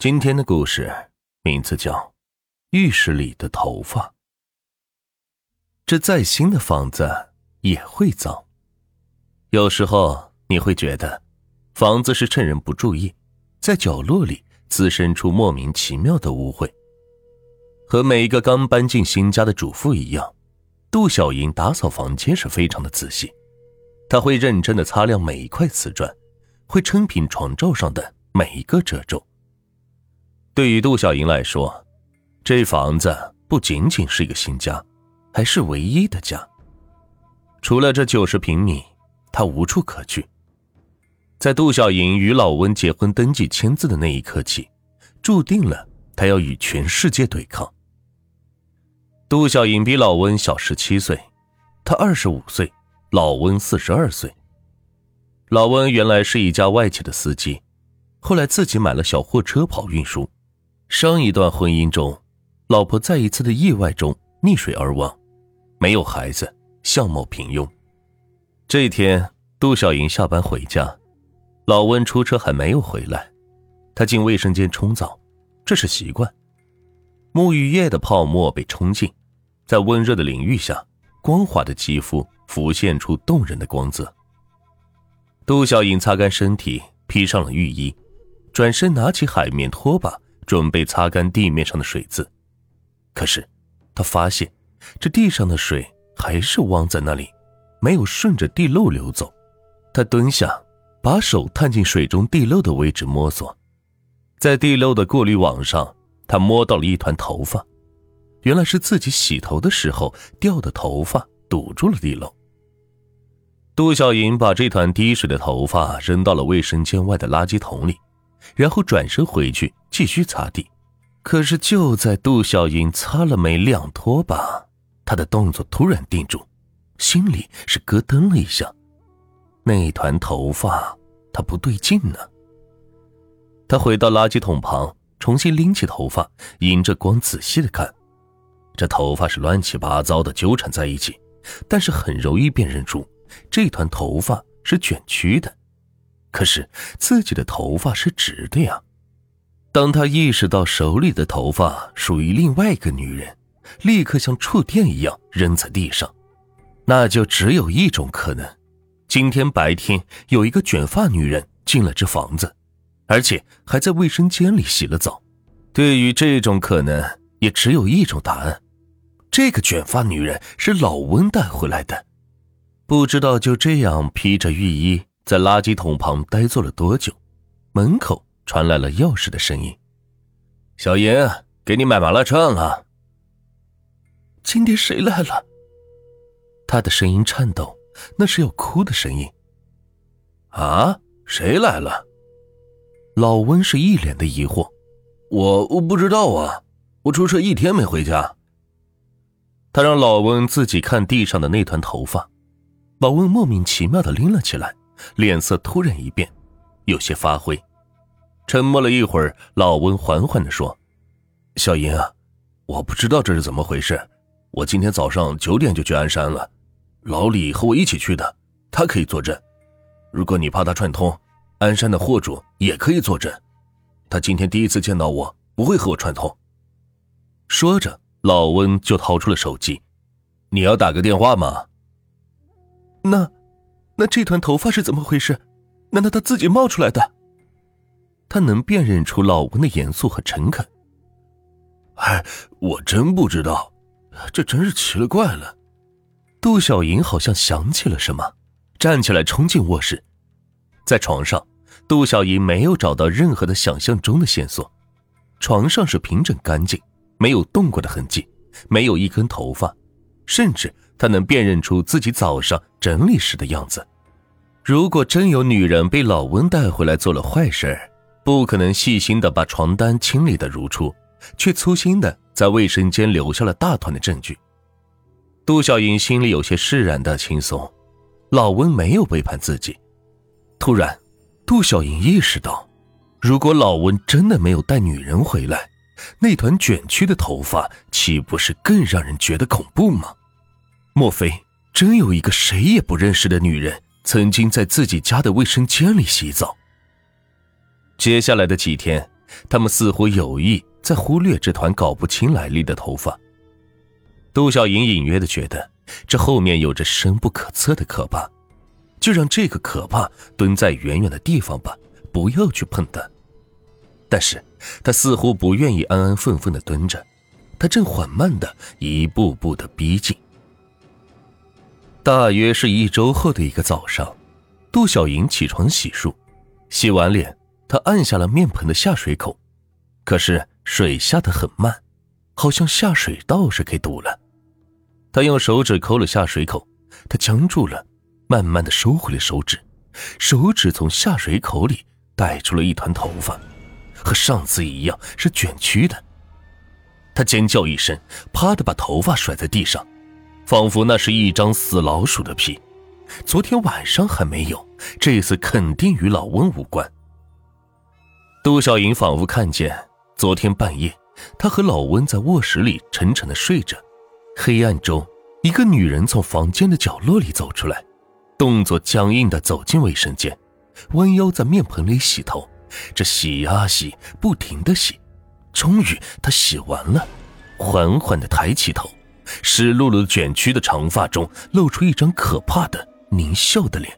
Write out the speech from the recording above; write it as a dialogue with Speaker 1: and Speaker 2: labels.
Speaker 1: 今天的故事名字叫《浴室里的头发》。这再新的房子也会脏。有时候你会觉得，房子是趁人不注意，在角落里滋生出莫名其妙的污秽。和每一个刚搬进新家的主妇一样，杜小莹打扫房间是非常的仔细。她会认真的擦亮每一块瓷砖，会称平床罩上的每一个褶皱。对于杜小莹来说，这房子不仅仅是一个新家，还是唯一的家。除了这九十平米，她无处可去。在杜小莹与老温结婚登记签字的那一刻起，注定了她要与全世界对抗。杜小莹比老温小十七岁，她二十五岁，老温四十二岁。老温原来是一家外企的司机，后来自己买了小货车跑运输。上一段婚姻中，老婆在一次的意外中溺水而亡，没有孩子，相貌平庸。这天，杜小莹下班回家，老温出车还没有回来，她进卫生间冲澡，这是习惯。沐浴液的泡沫被冲进，在温热的淋浴下，光滑的肌肤浮现出动人的光泽。杜小莹擦干身体，披上了浴衣，转身拿起海绵拖把。准备擦干地面上的水渍，可是他发现这地上的水还是汪在那里，没有顺着地漏流走。他蹲下，把手探进水中地漏的位置摸索，在地漏的过滤网上，他摸到了一团头发，原来是自己洗头的时候掉的头发堵住了地漏。杜小莹把这团滴水的头发扔到了卫生间外的垃圾桶里。然后转身回去继续擦地，可是就在杜小莹擦了没两拖把，她的动作突然定住，心里是咯噔了一下。那一团头发，它不对劲呢。她回到垃圾桶旁，重新拎起头发，迎着光仔细的看，这头发是乱七八糟的纠缠在一起，但是很容易辨认出这团头发是卷曲的。可是自己的头发是直的呀！当他意识到手里的头发属于另外一个女人，立刻像触电一样扔在地上。那就只有一种可能：今天白天有一个卷发女人进了这房子，而且还在卫生间里洗了澡。对于这种可能，也只有一种答案：这个卷发女人是老温带回来的。不知道就这样披着浴衣。在垃圾桶旁呆坐了多久？门口传来了钥匙的声音。小严，给你买麻辣串了！
Speaker 2: 今天谁来了？
Speaker 1: 他的声音颤抖，那是要哭的声音。
Speaker 3: 啊，谁来了？
Speaker 1: 老温是一脸的疑惑。
Speaker 3: 我我不知道啊，我出车一天没回家。
Speaker 1: 他让老温自己看地上的那团头发。老温莫名其妙的拎了起来。脸色突然一变，有些发灰。沉默了一会儿，老温缓缓地说：“
Speaker 3: 小英啊，我不知道这是怎么回事。我今天早上九点就去鞍山了，老李和我一起去的，他可以作证。如果你怕他串通，鞍山的货主也可以作证。他今天第一次见到我，不会和我串通。”
Speaker 1: 说着，老温就掏出了手机：“
Speaker 3: 你要打个电话吗？”
Speaker 2: 那。那这团头发是怎么回事？难道他自己冒出来的？
Speaker 1: 他能辨认出老温的严肃和诚恳。
Speaker 3: 哎，我真不知道，这真是奇了怪了。
Speaker 1: 杜小莹好像想起了什么，站起来冲进卧室，在床上，杜小莹没有找到任何的想象中的线索。床上是平整干净，没有动过的痕迹，没有一根头发，甚至。他能辨认出自己早上整理时的样子。如果真有女人被老温带回来做了坏事，不可能细心的把床单清理的如初，却粗心的在卫生间留下了大团的证据。杜小莹心里有些释然的轻松，老温没有背叛自己。突然，杜小莹意识到，如果老温真的没有带女人回来，那团卷曲的头发岂不是更让人觉得恐怖吗？莫非真有一个谁也不认识的女人曾经在自己家的卫生间里洗澡？接下来的几天，他们似乎有意在忽略这团搞不清来历的头发。杜小莹隐约的觉得，这后面有着深不可测的可怕，就让这个可怕蹲在远远的地方吧，不要去碰它。但是，他似乎不愿意安安分分的蹲着，他正缓慢的一步步的逼近。大约是一周后的一个早上，杜小莹起床洗漱，洗完脸，她按下了面盆的下水口，可是水下的很慢，好像下水道是给堵了。她用手指抠了下水口，她僵住了，慢慢的收回了手指，手指从下水口里带出了一团头发。和上次一样是卷曲的。他尖叫一声，啪的把头发甩在地上，仿佛那是一张死老鼠的皮。昨天晚上还没有，这次肯定与老温无关。杜小莹仿佛看见昨天半夜，她和老温在卧室里沉沉的睡着。黑暗中，一个女人从房间的角落里走出来，动作僵硬的走进卫生间，弯腰在面盆里洗头。这洗啊洗，不停的洗，终于她洗完了，缓缓的抬起头，湿漉漉、卷曲的长发中露出一张可怕的狞笑的脸。